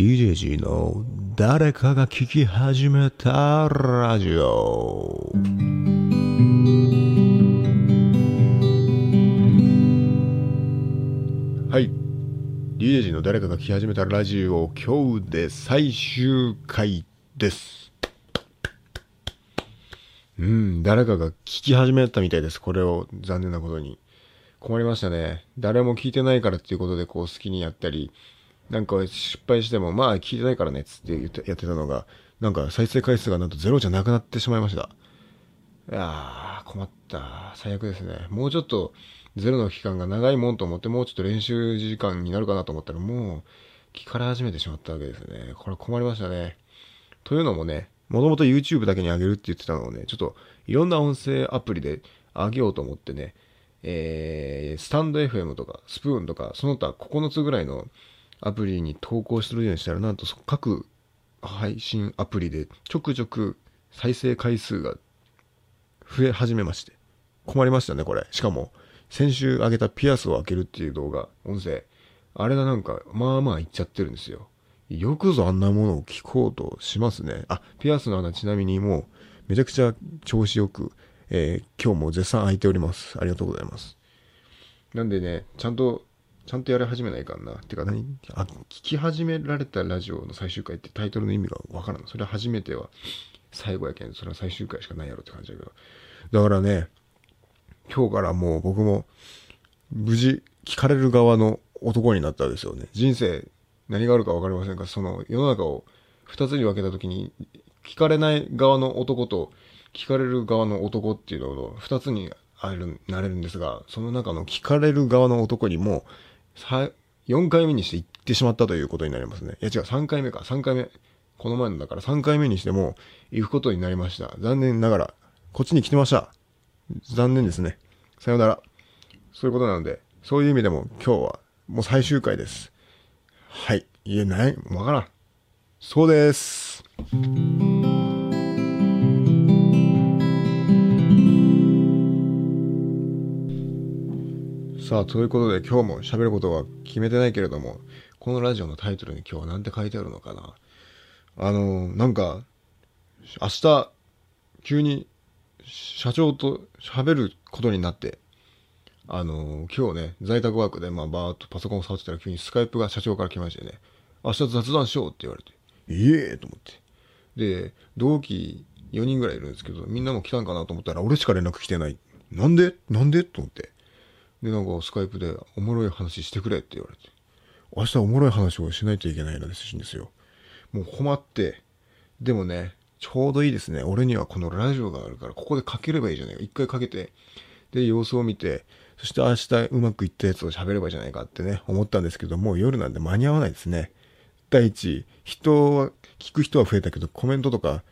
DJG の誰かが聞き始めたラジオ。はい。DJG の誰かが聞き始めたラジオ、今日で最終回です。うん、誰かが聞き始めたみたいです。これを残念なことに。困りましたね。誰も聞いてないからっていうことでこう好きにやったり、なんか失敗しても、まあ聞いてないからねっつって言ってやってたのが、なんか再生回数がなんとゼロじゃなくなってしまいました。いやー、困った。最悪ですね。もうちょっとゼロの期間が長いもんと思って、もうちょっと練習時間になるかなと思ったら、もう聞かれ始めてしまったわけですね。これ困りましたね。というのもね、もともと YouTube だけに上げるって言ってたのをね、ちょっといろんな音声アプリで上げようと思ってね、えー、スタンド FM とかスプーンとか、その他9つぐらいのアプリに投稿するようにしたら、なんと各配信アプリでちょくちょく再生回数が増え始めまして。困りましたね、これ。しかも、先週上げたピアスを開けるっていう動画、音声。あれがなんか、まあまあいっちゃってるんですよ。よくぞあんなものを聞こうとしますね。あ、ピアスの穴ちなみにもう、めちゃくちゃ調子よく、えー今日も絶賛空いております。ありがとうございます。なんでね、ちゃんと、ちゃんとやり始めないかんな。てか何？あ、聞き始められたラジオの最終回ってタイトルの意味がわからん。それは初めては最後やけん、それは最終回しかないやろって感じだけど。だからね、今日からもう僕も無事聞かれる側の男になったんですよね。人生何があるか分かりませんが、その世の中を二つに分けたときに、聞かれない側の男と聞かれる側の男っていうのを二つにあるなれるんですが、その中の聞かれる側の男にも、さ4回目にして行ってしまったということになりますね。いや違う、3回目か、3回目。この前のだから3回目にしても行くことになりました。残念ながら、こっちに来てました。残念ですね。さよなら。そういうことなので、そういう意味でも今日はもう最終回です。はい。言えないわからん。そうです。さあ、ということで今日も喋ることは決めてないけれども、このラジオのタイトルに今日は何て書いてあるのかな。あの、なんか、明日、急に社長と喋ることになって、あの今日ね、在宅ワークで、まあ、バーっとパソコンを触ってたら急にスカイプが社長から来ましてね、明日雑談しようって言われて、いえと思って。で、同期4人ぐらいいるんですけど、みんなも来たんかなと思ったら、俺しか連絡来てない。なんで？なんで？と思って。で、なんかスカイプでおもろい話してくれって言われて。明日おもろい話をしないといけないのですんですよ。もう困って。でもね、ちょうどいいですね。俺にはこのラジオがあるから、ここでかければいいじゃないか。一回かけて、で、様子を見て、そして明日うまくいったやつを喋ればいいじゃないかってね、思ったんですけど、もう夜なんで間に合わないですね。第一、人は、聞く人は増えたけど、コメントとか、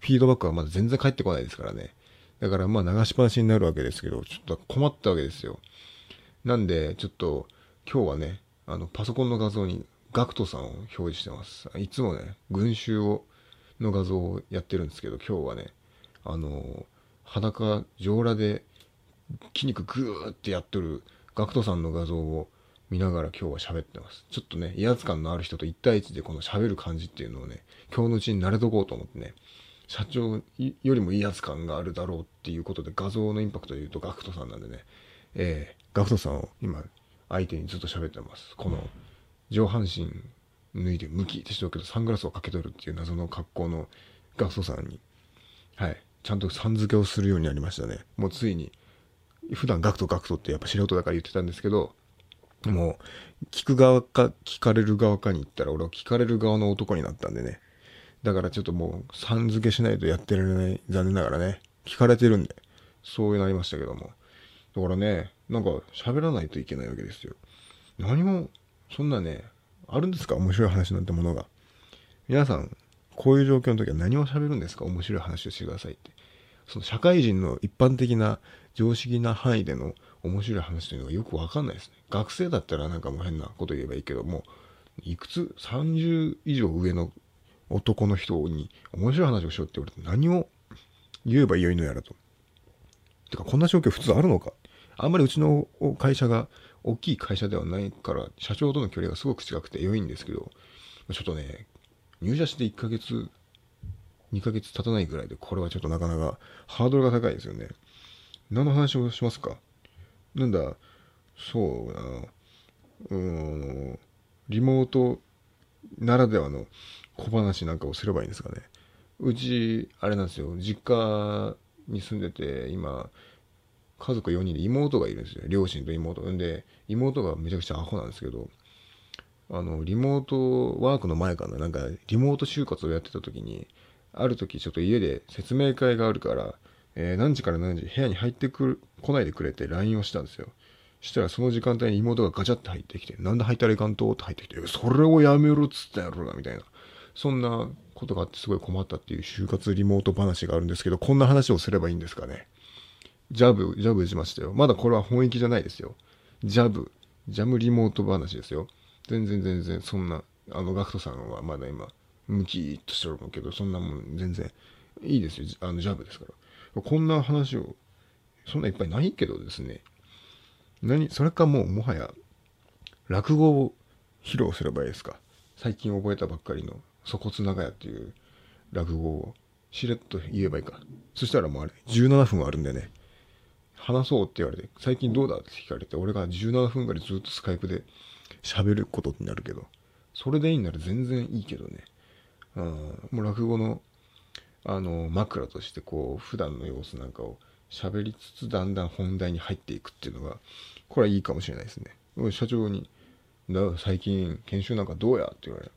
フィードバックはまだ全然返ってこないですからね。だからまあ流しっぱなしになるわけですけど、ちょっと困ったわけですよ。なんで、ちょっと、今日はね、あの、パソコンの画像に、ガクトさんを表示してます。いつもね、群衆を、の画像をやってるんですけど、今日はね、あの、裸、上裸で、筋肉グーってやってるガクトさんの画像を見ながら今日は喋ってます。ちょっとね、威圧感のある人と1対1でこの喋る感じっていうのをね、今日のうちに慣れとこうと思ってね、社長よりも威圧感があるだろうっていうことで画像のインパクトで言うとガクトさんなんでね、えー、ガクトさんを今相手にずっと喋ってます。この上半身脱いで向きってしてるけどサングラスをかけとるっていう謎の格好のガクトさんに、はい、ちゃんとさん付けをするようになりましたね。もうついに、普段ガクトガクトってやっぱ素人だから言ってたんですけど、もう、聞く側か聞かれる側かに言ったら俺は聞かれる側の男になったんでね。だからちょっともう、さん付けしないとやってられない、残念ながらね。聞かれてるんで、そうなりましたけども。だからね、なんか喋らないといけないわけですよ。何も、そんなね、あるんですか？面白い話なんてものが。皆さん、こういう状況の時は何を喋るんですか？面白い話をしてくださいって。その社会人の一般的な常識な範囲での面白い話というのがよくわかんないですね。学生だったらなんかもう変なこと言えばいいけども、いくつ ?30 以上上の男の人に面白い話をしようって言われて何を言えばよいのやらと。てかこんな状況普通あるのか？あんまりうちの会社が大きい会社ではないから社長との距離がすごく近くて良いんですけどちょっとね、入社して1ヶ月、2ヶ月経たないぐらいで、これはちょっとなかなかハードルが高いですよね。何の話をしますか？なんだ、そうな、うん、リモートならではの小話なんかをすればいいんですかね。うち、あれなんですよ、実家に住んでて、今、家族4人で妹がいるんですよ。両親と妹。んで、妹がめちゃくちゃアホなんですけど、あの、リモートワークの前かな、なんか、リモート就活をやってた時に、ある時ちょっと家で説明会があるから、えー、何時から何時部屋に入ってくる、来ないでくれって LINE をしたんですよ。したらその時間帯に妹がガチャって入ってきて、なんで入ったらいかんとって入ってきて、それをやめろっつったやろな、みたいな。そんなことがあってすごい困ったっていう就活リモート話があるんですけど、こんな話をすればいいんですかね。ジャブ、ジャブ打ちましたよ。まだこれは本意気じゃないですよ。ジャブ、ジャムリモート話ですよ。全然全然、そんな、あの、ガクトさんはまだ今、ムキーっとしてるけど、そんなもん全然いいですよ。あの、ジャブですから。こんな話を、そんないっぱいないけどですね。何、それかもうもはや、落語を披露すればいいですか。最近覚えたばっかりの、粗骨長屋っていう落語をしれっと言えばいいか。そしたらもうあれ、17分あるんでね、話そうって言われて、最近どうだって聞かれて、俺が17分ぐらいずっとスカイプで喋ることになるけど、それでいいんなら全然いいけどね。うん、もう落語の、あの、枕としてこう、普段の様子なんかを喋りつつ、だんだん本題に入っていくっていうのが、これはいいかもしれないですね。社長に、だ最近研修なんかどうやって言われる。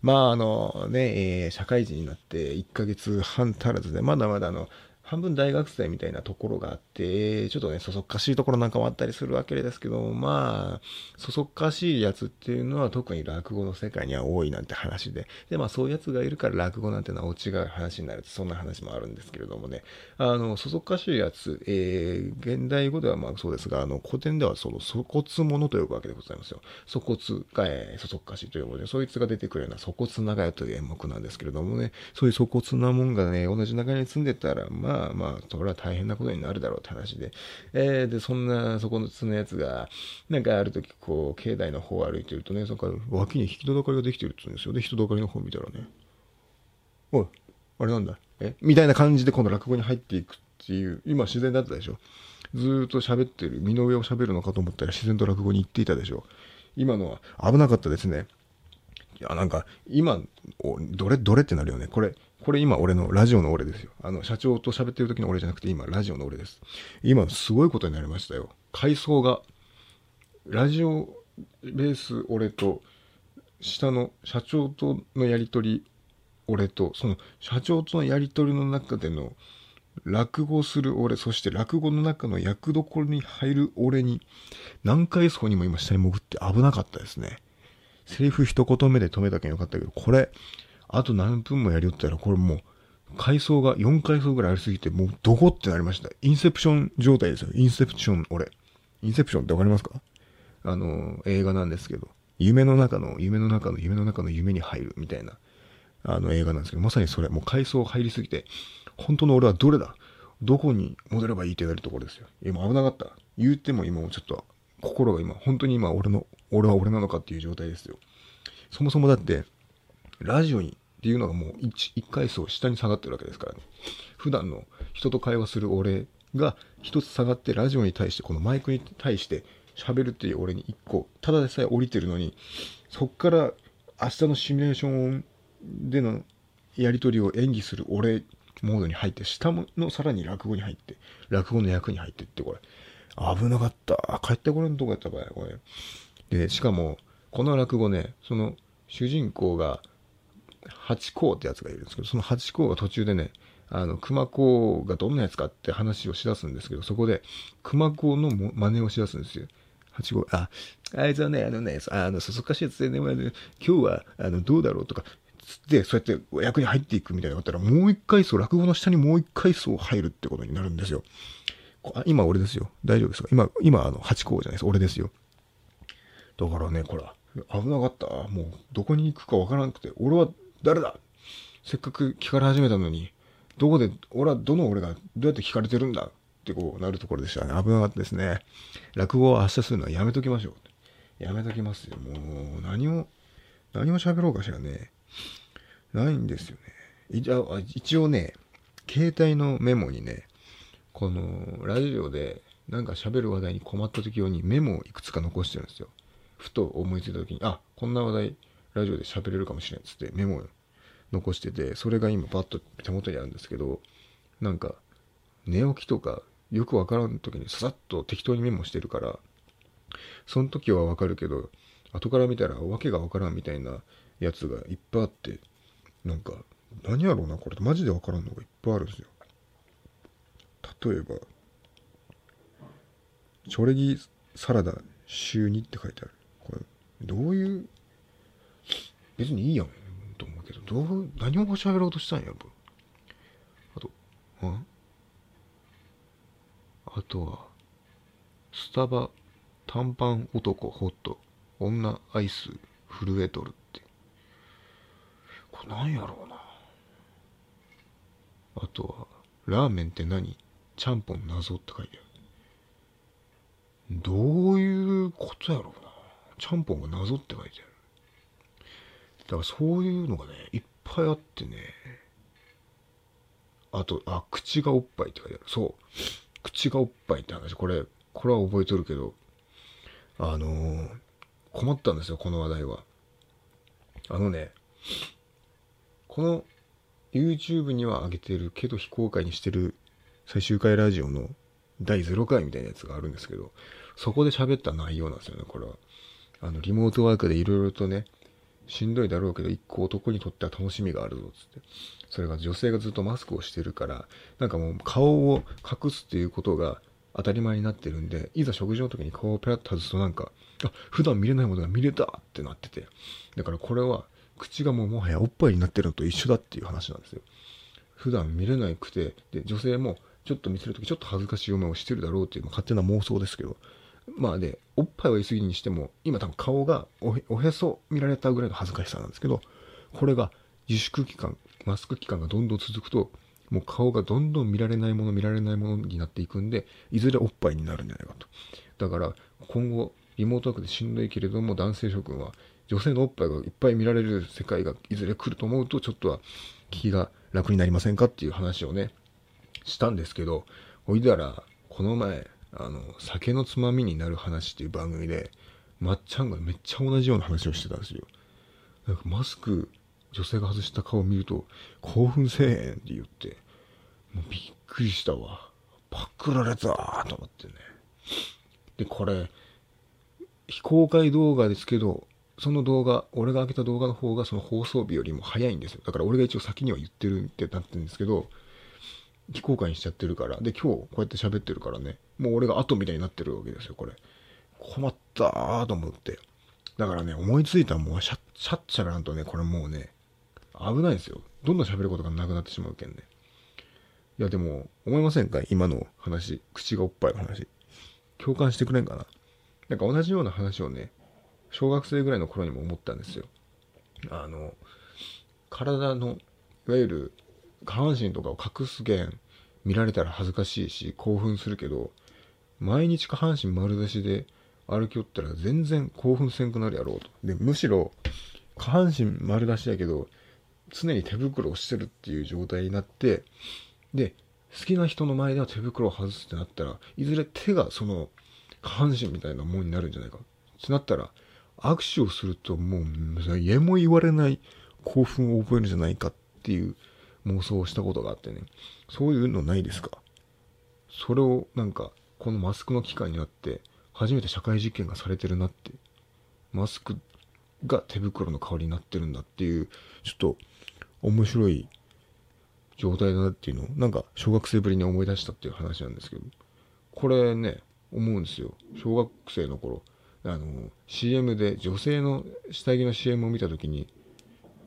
まああのね、えー、社会人になって1ヶ月半足らずで、まだまだあの、半分大学生みたいなところがあって、ちょっとね、そそっかしいところなんかもあったりするわけですけど、まあ、そそっかしいやつっていうのは特に落語の世界には多いなんて話で、で、まあそういうやつがいるから落語なんてのは違う話になるそんな話もあるんですけれどもね、あの、そそっかしいやつ、えー、現代語ではまあそうですが、あの、古典ではその粗骨者と呼ぶわけでございますよ。粗骨が、えー、そそっかしいというもので、そいつが出てくるような粗骨長屋という演目なんですけれどもね、そういう粗骨なもんがね、同じ中に住んでたら、まあ、まあまあ、それは大変なことになるだろうって話で、えー、で、そんな、そこのつのやつが、なんかある時、こう、境内の方を歩いてるとね、そこから脇に引き戸だかりができてるって言うんですよ。で、人だかりの方見たらね、おい、あれなんだ？え？みたいな感じで今度落語に入っていくっていう、今自然だったでしょ。ずっと喋ってる、身の上を喋るのかと思ったら自然と落語に行っていたでしょ。今のは危なかったですね。いや、なんか、今、どれ、どれってなるよね。これ、これ今俺のラジオの俺ですよ。あの、社長と喋ってる時の俺じゃなくて今ラジオの俺です。今すごいことになりましたよ。階層が、ラジオベース俺と、下の社長とのやりとり俺と、その社長とのやりとりの中での落語する俺、そして落語の中の役どころに入る俺に、何階層にも今下に潜って危なかったですね。セリフ一言目で止めたけんよかったけど、これ、あと何分もやりよったら、これもう、階層が4階層ぐらいありすぎて、もうどこってなりました。インセプション状態ですよ。インセプション、俺。インセプションってわかりますか？あの、映画なんですけど、夢の中の、夢の中の、夢の中の夢に入るみたいな、あの映画なんですけど、まさにそれ、もう階層入りすぎて、本当の俺はどれだ？どこに戻ればいいってなるところですよ。今危なかった。言っても今もちょっと、心が今、本当に今俺の、俺は俺なのかっていう状態ですよ。そもそもだって、ラジオにっていうのがもう一一階層下に下がってるわけですからね。普段の人と会話する俺が一つ下がってラジオに対して、このマイクに対して喋るっていう俺に一個、ただでさえ降りてるのに、そっから明日のシミュレーションでのやり取りを演技する俺モードに入って、下のさらに落語に入って、落語の役に入ってってこれ、危なかった。帰ってこれんとこやったばい、これ。で、しかも、この落語ね、その主人公が、八甲ってやつがいるんですけど、その八甲が途中でね、あの、熊甲がどんなやつかって話をしだすんですけど、そこで、熊甲の真似をしだすんですよ。八甲、あ、あいつはね、あのね、あの、そそかしいやつでね、今日は、あの、どうだろうとか、つって、そうやって役に入っていくみたいなのがあったら、もう一回層、落語の下にもう一回層入るってことになるんですよ。あ今俺ですよ。大丈夫ですか？今、今、あの、八甲じゃないです。俺ですよ。だからね、これ、危なかった？もう、どこに行くかわからなくて、俺は誰だ？せっかく聞かれ始めたのに、どこで、俺はどの俺がどうやって聞かれてるんだ？ってこうなるところでしたね。危なかったですね。落語を発射するのはやめときましょう。やめときますよ。もう、何を、何を喋ろうかしらね。ないんですよね。一応ね、携帯のメモにね、このラジオでなんか喋る話題に困った時用にメモをいくつか残してるんですよ。ふと思いついた時に、あ、こんな話題ラジオで喋れるかもしれんっつってメモを残してて、それが今パッと手元にあるんですけど、なんか寝起きとかよくわからん時にささっと適当にメモしてるから、その時はわかるけど、後から見たらわけがわからんみたいなやつがいっぱいあって、なんか、何やろうな、これ。マジでわからんのがいっぱいあるんですよ。例えば、チョレギサラダ週2って書いてある。これ、どういう、別にいいやん、と思うけど、どう、何を喋ろうとしたんやろ。あと、んあとは、スタバ短パン男ホット女アイス震えとるって。これ何やろうな。あとはラーメンって何？ちゃんぽん謎って書いてある。どういうことやろうな。ちゃんぽんが謎って書いてある。だからそういうのがねいっぱいあってねあとあ口がおっぱいって書いてあるそう口がおっぱいって話これこれは覚えとるけどあのー、困ったんですよ、この話題は。あのね、この YouTube には上げてるけど非公開にしてる最終回ラジオの第0回みたいなやつがあるんですけど、そこで喋った内容なんですよね、これは。あの、リモートワークでいろいろとね、しんどいだろうけど、一個男にとっては楽しみがあるぞ、つって。それが女性がずっとマスクをしてるから、なんかもう顔を隠すっていうことが当たり前になってるんで、いざ食事の時に顔をペラッと外すとなんか、あ、普段見れないものが見れたってなってて。だからこれは、口がもうもはやおっぱいになってるのと一緒だっていう話なんですよ。普段見れなくて、で、女性もちょっと見せるときちょっと恥ずかしい思いをしてるだろうっていう、勝手な妄想ですけど。まあで、おっぱいは言い過ぎにしても、今多分顔がおへそ見られたぐらいの恥ずかしさなんですけど、これが自粛期間、マスク期間がどんどん続くと、もう顔がどんどん見られないもの見られないものになっていくんで、いずれおっぱいになるんじゃないかと。だから、今後、リモートワークでしんどいけれども、男性諸君は、女性のおっぱいがいっぱい見られる世界がいずれ来ると思うと、ちょっとは気が楽になりませんかっていう話をね、したんですけど、おいだら、この前、あの、酒のつまみになる話っていう番組で、まっちゃんがめっちゃ同じような話をしてたんですよ。なんかマスク女性が外した顔を見ると、興奮せえへんって言って、もうびっくりしたわ。パクられたと思ってね。で、これ、非公開動画ですけど、その動画、俺が上げた動画の方がその放送日よりも早いんですよ。だから俺が一応先には言ってるってなってるんですけど、非公開にしちゃってるから。で、今日こうやって喋ってるからね、もう俺が後みたいになってるわけですよ、これ。困ったーと思って。だからね、思いついたらもうシャッ、シャッチャらんとね、これもうね、危ないですよ。どんどん喋ることがなくなってしまうけんね。いやでも、思いませんか？今の話。口がおっぱいの話。共感してくれんかな？なんか同じような話をね、小学生ぐらいの頃にも思ったんですよ。あの、体の、いわゆる下半身とかを隠す弦見られたら恥ずかしいし興奮するけど、毎日下半身丸出しで歩きよったら全然興奮せんくなるやろうと。で、むしろ下半身丸出しやけど、常に手袋をしてるっていう状態になって、で、好きな人の前では手袋を外すってなったら、いずれ手がその下半身みたいなもんになるんじゃないか。ってなったら、握手をするともう、家も言われない興奮を覚えるんじゃないかっていう妄想をしたことがあってね。そういうのないですか？それをなんか、このマスクの期間になって、初めて社会実験がされてるなって。マスクが手袋の代わりになってるんだっていう、ちょっと面白い状態だなっていうのを、なんか小学生ぶりに思い出したっていう話なんですけど、これね、思うんですよ。小学生の頃、あの、CM で女性の下着の CM を見た時に、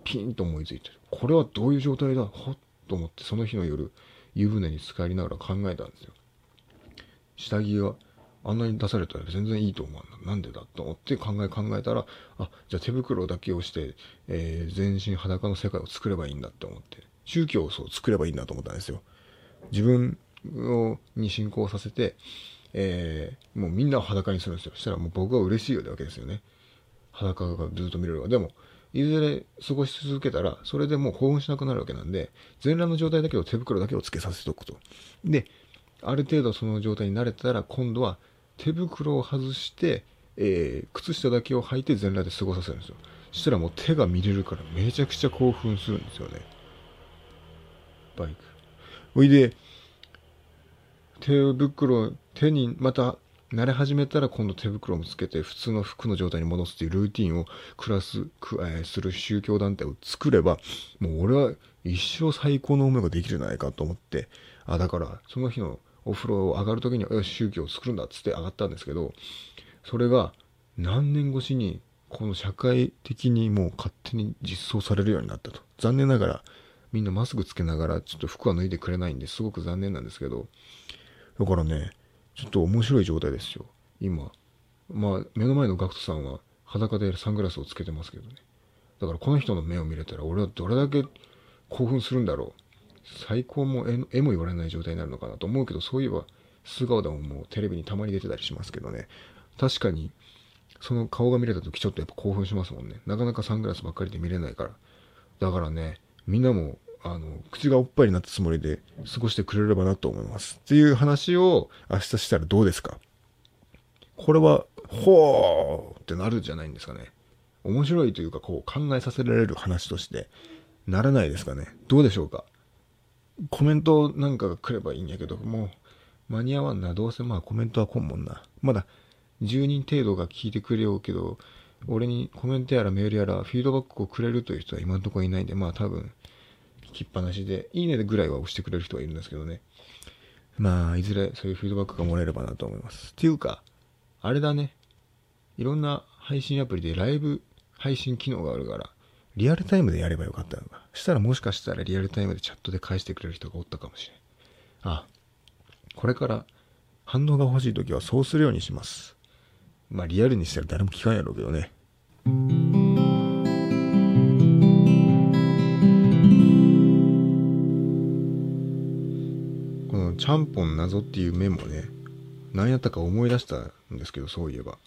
ピンと思いついてる。これはどういう状態だ？ほっと思って、その日の夜、湯船に浸かりながら考えたんですよ。下着があんなに出されたら全然いいと思うな。なんでだ？と思って考え考えたら、あ、じゃあ手袋だけをして、えー、全身裸の世界を作ればいいんだって思って、宗教をそう作ればいいんだと思ったんですよ。自分をに信仰させて、えー、もうみんなを裸にするんですよ。そしたらもう僕は嬉しいわけですよね。裸がずっと見れるわ。でも、いずれ過ごし続けたら、それでもう興奮しなくなるわけなんで、全裸の状態だけど手袋だけをつけさせておくと。で、ある程度その状態に慣れたら、今度は手袋を外して、えー、靴下だけを履いて全裸で過ごさせるんですよ。そしたらもう手が見れるからめちゃくちゃ興奮するんですよね。バイク。おいで、手袋、手にまた慣れ始めたら今度手袋もつけて普通の服の状態に戻すっていうルーティンをクラス、くえ、する宗教団体を作れば、もう俺は一生最高の思いができるんじゃないかと思って、あ、だからその日のお風呂を上がる時には、よし、宗教を作るんだっつって上がったんですけど、それが何年越しにこの社会的にもう勝手に実装されるようになったと。残念ながらみんなマスクつけながらちょっと服は脱いでくれないんですごく残念なんですけど、だからね、ちょっと面白い状態ですよ。今。まあ、目の前のガクトさんは裸でサングラスをつけてますけどね。だからこの人の目を見れたら俺はどれだけ興奮するんだろう。最高も絵も言われない状態になるのかなと思うけど、そういえば素顔でももうテレビにたまに出てたりしますけどね。確かに、その顔が見れた時ちょっとやっぱ興奮しますもんね。なかなかサングラスばっかりで見れないから。だからね、みんなも、あの、口がおっぱいになったつもりで過ごしてくれればなと思います。っていう話を明日したらどうですか？これは、ほーってなるじゃないんですかね。面白いというか、こう考えさせられる話としてならないですかね。どうでしょうか？コメントなんかが来ればいいんやけど、もう間に合わんな。どうせまあコメントは来んもんな。まだ10人程度が聞いてくれようけど、俺にコメントやらメールやらフィードバックをくれるという人は今のところいないんで、まあ多分、聞きっぱなしで、いいねぐらいは押してくれる人はいるんですけどね。まあ、いずれそういうフィードバックがもらえればなと思います。っていうか、あれだね。いろんな配信アプリでライブ配信機能があるから、リアルタイムでやればよかったのか。したらもしかしたらリアルタイムでチャットで返してくれる人がおったかもしれん。あ、これから反応が欲しい時はそうするようにします。まあリアルにしたら誰も聞かんやろうけどね。ちゃんぽん謎っていうメモね、何やったか思い出したんですけど、そういえば。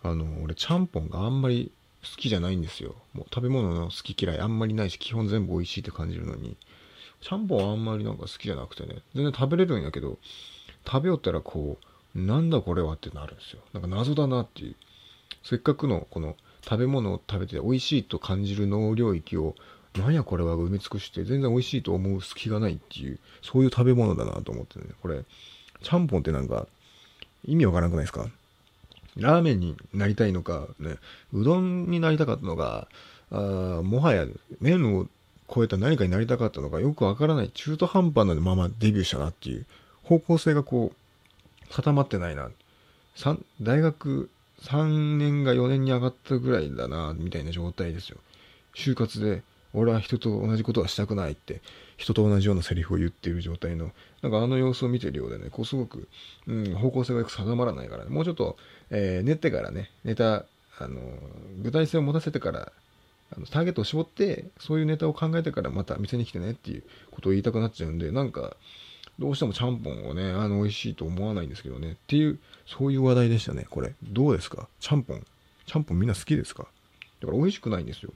あの、俺ちゃんぽんがあんまり好きじゃないんですよ。もう食べ物の好き嫌いあんまりないし、基本全部美味しいって感じるのに、ちゃんぽんはあんまりなんか好きじゃなくてね、全然食べれるんやけど、食べよったらこう、なんだこれはってなるんですよ。なんか謎だなっていう。せっかくのこの食べ物を食べて美味しいと感じる脳領域を、なんやこれは埋め尽くして全然美味しいと思う隙がないっていう、そういう食べ物だなと思ってね。これ、ちゃんぽんってなんか意味わからなくないですか？ラーメンになりたいのか、ね、うどんになりたかったのか、あもはや麺を超えた何かになりたかったのかよくわからない中途半端なままデビューしたなっていう方向性がこう固まってないな。大学3年が4年に上がったぐらいだな、みたいな状態ですよ。就活で、俺は人と同じことはしたくないって、人と同じようなセリフを言っている状態の、なんかあの様子を見ているようでね、こうすごく、うん、方向性がよく定まらないからね、もうちょっと、えー、練ってからね、ネタ、あの、具体性を持たせてから、あのターゲットを絞って、そういうネタを考えてからまた店に来てねっていうことを言いたくなっちゃうんで、なんか、どうしてもちゃんぽんをね、あの、美味しいと思わないんですけどね。っていう、そういう話題でしたね、これ。どうですか？ちゃんぽん。ちゃんぽんみんな好きですか？だから美味しくないんですよ。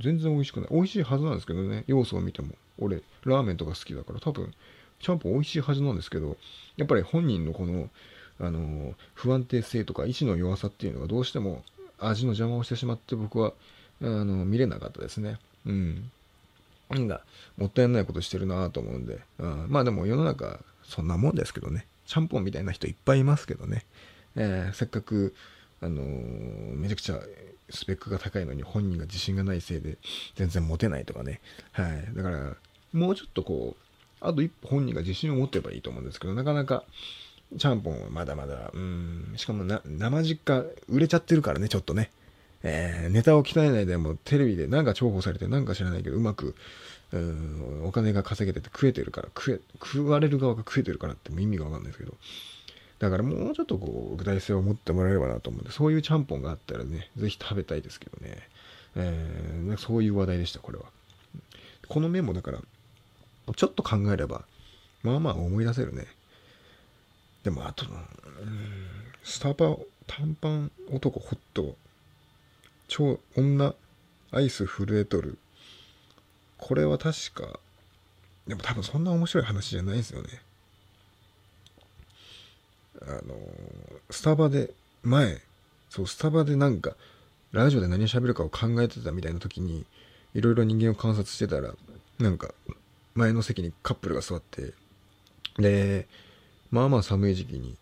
全然美味しくない。美味しいはずなんですけどね、要素を見ても。俺、ラーメンとか好きだから多分、ちゃんぽん美味しいはずなんですけど、やっぱり本人のこの、あの、不安定性とか意志の弱さっていうのがどうしても味の邪魔をしてしまって僕は、あの、見れなかったですね。うん。なんか、もったいないことしてるなと思うんで、うん、まあでも世の中、そんなもんですけどね。ちゃんぽんみたいな人いっぱいいますけどね。えー、せっかく、あのー、めちゃくちゃスペックが高いのに本人が自信がないせいで全然モテないとかね。はい。だから、もうちょっとこう、あと一歩本人が自信を持ってばいいと思うんですけど、なかなか、ちゃんぽんはまだまだ、うん、しかもな、生実家売れちゃってるからね、ちょっとね。えー、ネタを鍛えないでもテレビでなんか重宝されてなんか知らないけどうまくうんお金が稼げてて食えてるから食え食われる側が食えてるからっても意味がわかんないですけどだからもうちょっとこう具体性を持ってもらえればなと思うんでそういうちゃんぽんがあったらねぜひ食べたいですけどね、えー、そういう話題でしたこれはこのメモだからちょっと考えればまあまあ思い出せるねでもあとのスタバ短パン男ホット超女アイス震えとる。これは確か、でも多分そんな面白い話じゃないですよね。あの、スタバで、前、そう、スタバでなんか、ラジオで何を喋るかを考えてたみたいな時に、いろいろ人間を観察してたら、なんか、前の席にカップルが座って、で、まあまあ寒い時期に、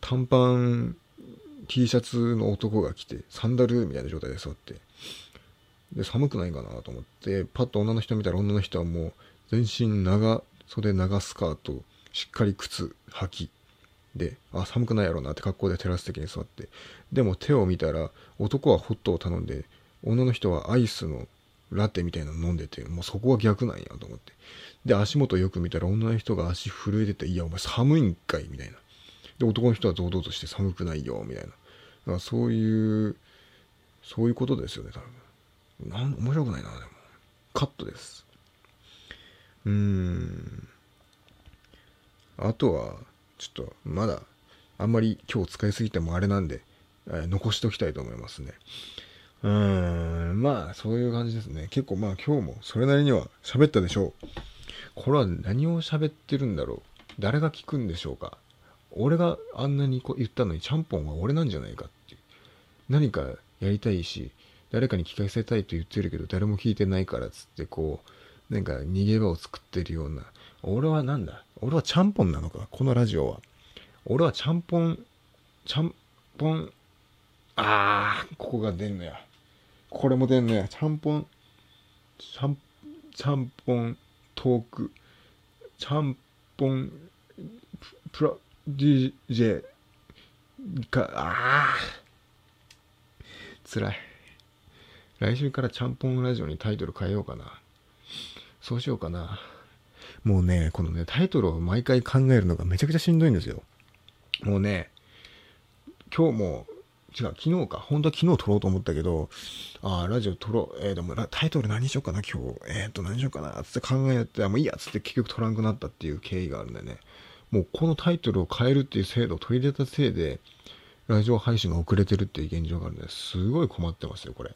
短パン T シャツの男が来て、サンダルみたいな状態で座って、で、寒くないかなと思って、パッと女の人見たら女の人はもう、全身長袖長スカート、しっかり靴履き、で、あ、寒くないやろうなって格好でテラス席に座って、でも手を見たら、男はホットを頼んで、女の人はアイスのラテみたいなの飲んでて、もうそこは逆なんやと思って。で、足元よく見たら女の人が足震えてて、いや、お前寒いんかいみたいな。で、男の人は堂々として寒くないよ、みたいな。だからそういう、そういうことですよね、多分。なん、面白くないな、でも。カットです。うーん。あとは、ちょっと、まだ、あんまり今日使いすぎてもあれなんで、えー、残しておきたいと思いますね。うーん、まあ、そういう感じですね。結構まあ今日もそれなりには喋ったでしょう。これは何を喋ってるんだろう誰が聞くんでしょうか俺があんなにこう言ったのにちゃんぽんは俺なんじゃないかっていう。何かやりたいし、誰かに聞かせたいと言ってるけど誰も聞いてないからっつってこう、なんか逃げ場を作ってるような。俺はなんだ？俺はちゃんぽんなのか？このラジオは。俺はちゃんぽん、ちゃんぽん、あー、ここが出んのや。これも出んのや。ちゃんぽん、ちゃん、ちゃんぽんトーク、ちゃんぽん、プラ、DJ か、ああ、辛い。来週からちゃんぽんラジオにタイトル変えようかな。そうしようかな。もうね、このね、タイトルを毎回考えるのがめちゃくちゃしんどいんですよ。もうね、今日も、違う、昨日か。本当は昨日撮ろうと思ったけど、ああ、ラジオ撮ろう。えー、でもタイトル何しようかな、今日。えー、っと、何しようかな、つって考えて、もういいや、つって結局撮らんくなったっていう経緯があるんでね。もうこのタイトルを変えるっていう制度を取り入れたせいで、ラジオ配信が遅れてるっていう現状があるんです、すごい困ってますよ、これ。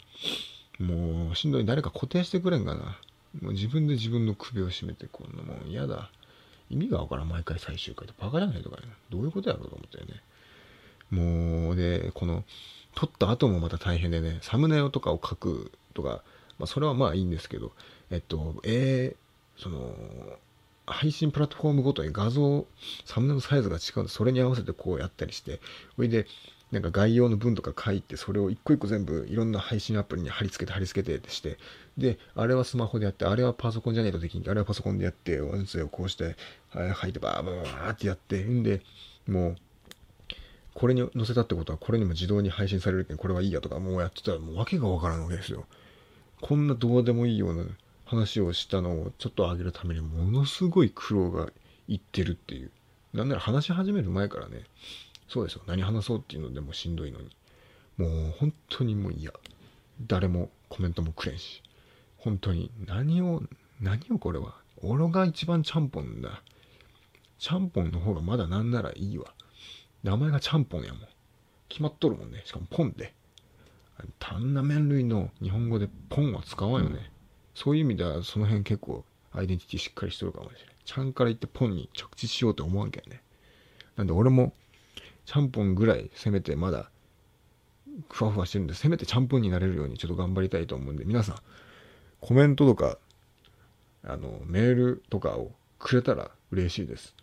もう、しんどい。誰か固定してくれんかな。もう自分で自分の首を絞めて、こんなもん嫌だ。意味がわからん、毎回最終回で。バカじゃないとかね。どういうことやろうと思ってね。もう、で、この、撮った後もまた大変でね、サムネイルとかを書くとか、まあ、それはまあいいんですけど、えっと、えー、その、配信プラットフォームごとに画像、サムネのサイズが違うんで、それに合わせてこうやったりして、それで、なんか概要の文とか書いて、それを一個一個全部いろんな配信アプリに貼り付けて貼り付けてってして、で、あれはスマホでやって、あれはパソコンじゃないとできんあれはパソコンでやって、音声をこうして、書いてバーバーバーってやって、んで、もう、これに載せたってことは、これにも自動に配信されるけん、これはいいやとか、もうやってたら、もう訳がわからんわけですよ。こんなどうでもいいような話をしたのをちょっと上げるためにものすごい苦労がいってるっていう。なんなら話し始める前からね、そうですよ。何話そうっていうのでもしんどいのに。もう本当にもう嫌。誰もコメントもくれんし。本当に何を、何をこれは。俺が一番ちゃんぽんだ。ちゃんぽんの方がまだなんならいいわ。名前がちゃんぽんやもん。決まっとるもんね。しかもポンって。単な麺類の日本語でポンは使わんよね。そういう意味ではその辺結構アイデンティティしっかりしてるかもしれない。ちゃんから言ってポンに着地しようと思わんけんね。なんで俺もちゃんぽんぐらいせめてまだふわふわしてるんで、せめてちゃんぽんになれるようにちょっと頑張りたいと思うんで、皆さん、コメントとか、あの、メールとかをくれたら嬉しいです。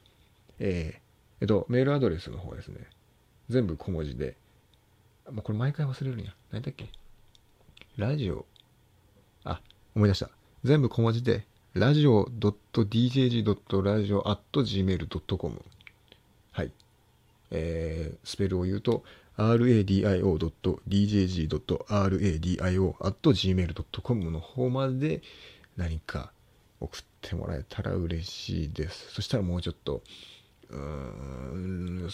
えー、えっと、メールアドレスの方ですね。全部小文字で。もうこれ毎回忘れるんや。何だっけ？ラジオ。あ、思い出した。全部小文字で、ラジオ .djg.radio.gmail.com はい。えー、スペルを言うと、radio.djg.radio.gmail.com の方まで何か送ってもらえたら嬉しいです。そしたらもうちょっと、うーん、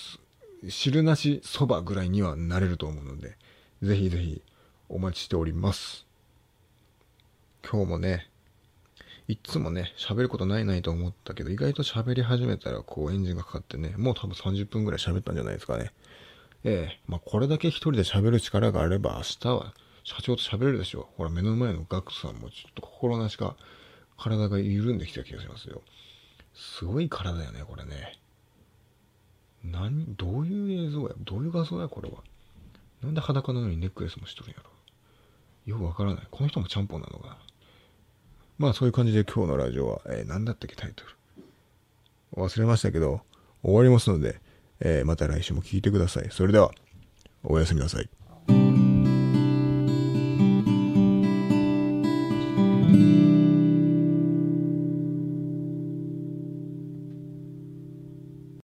汁なしそばぐらいにはなれると思うので、ぜひぜひお待ちしております。今日もね、いつもね、喋ることないないと思ったけど、意外と喋り始めたら、こうエンジンがかかってね、もう多分30分ぐらい喋ったんじゃないですかね。ええまあこれだけ一人で喋る力があれば、明日は社長と喋れるでしょう。ほら、目の前のガクさんもちょっと心なしか体が緩んできた気がしますよ。すごい体やね、これね。何、どういう映像やどういう画像や、これは。なんで裸なのにネックレスもしとるんやろ。よくわからない。この人もちゃんぽんなのかな。まあそういう感じで今日のラジオは、えー、何だったっけタイトル。忘れましたけど、終わりますので、えー、また来週も聞いてください。それでは、おやすみなさい。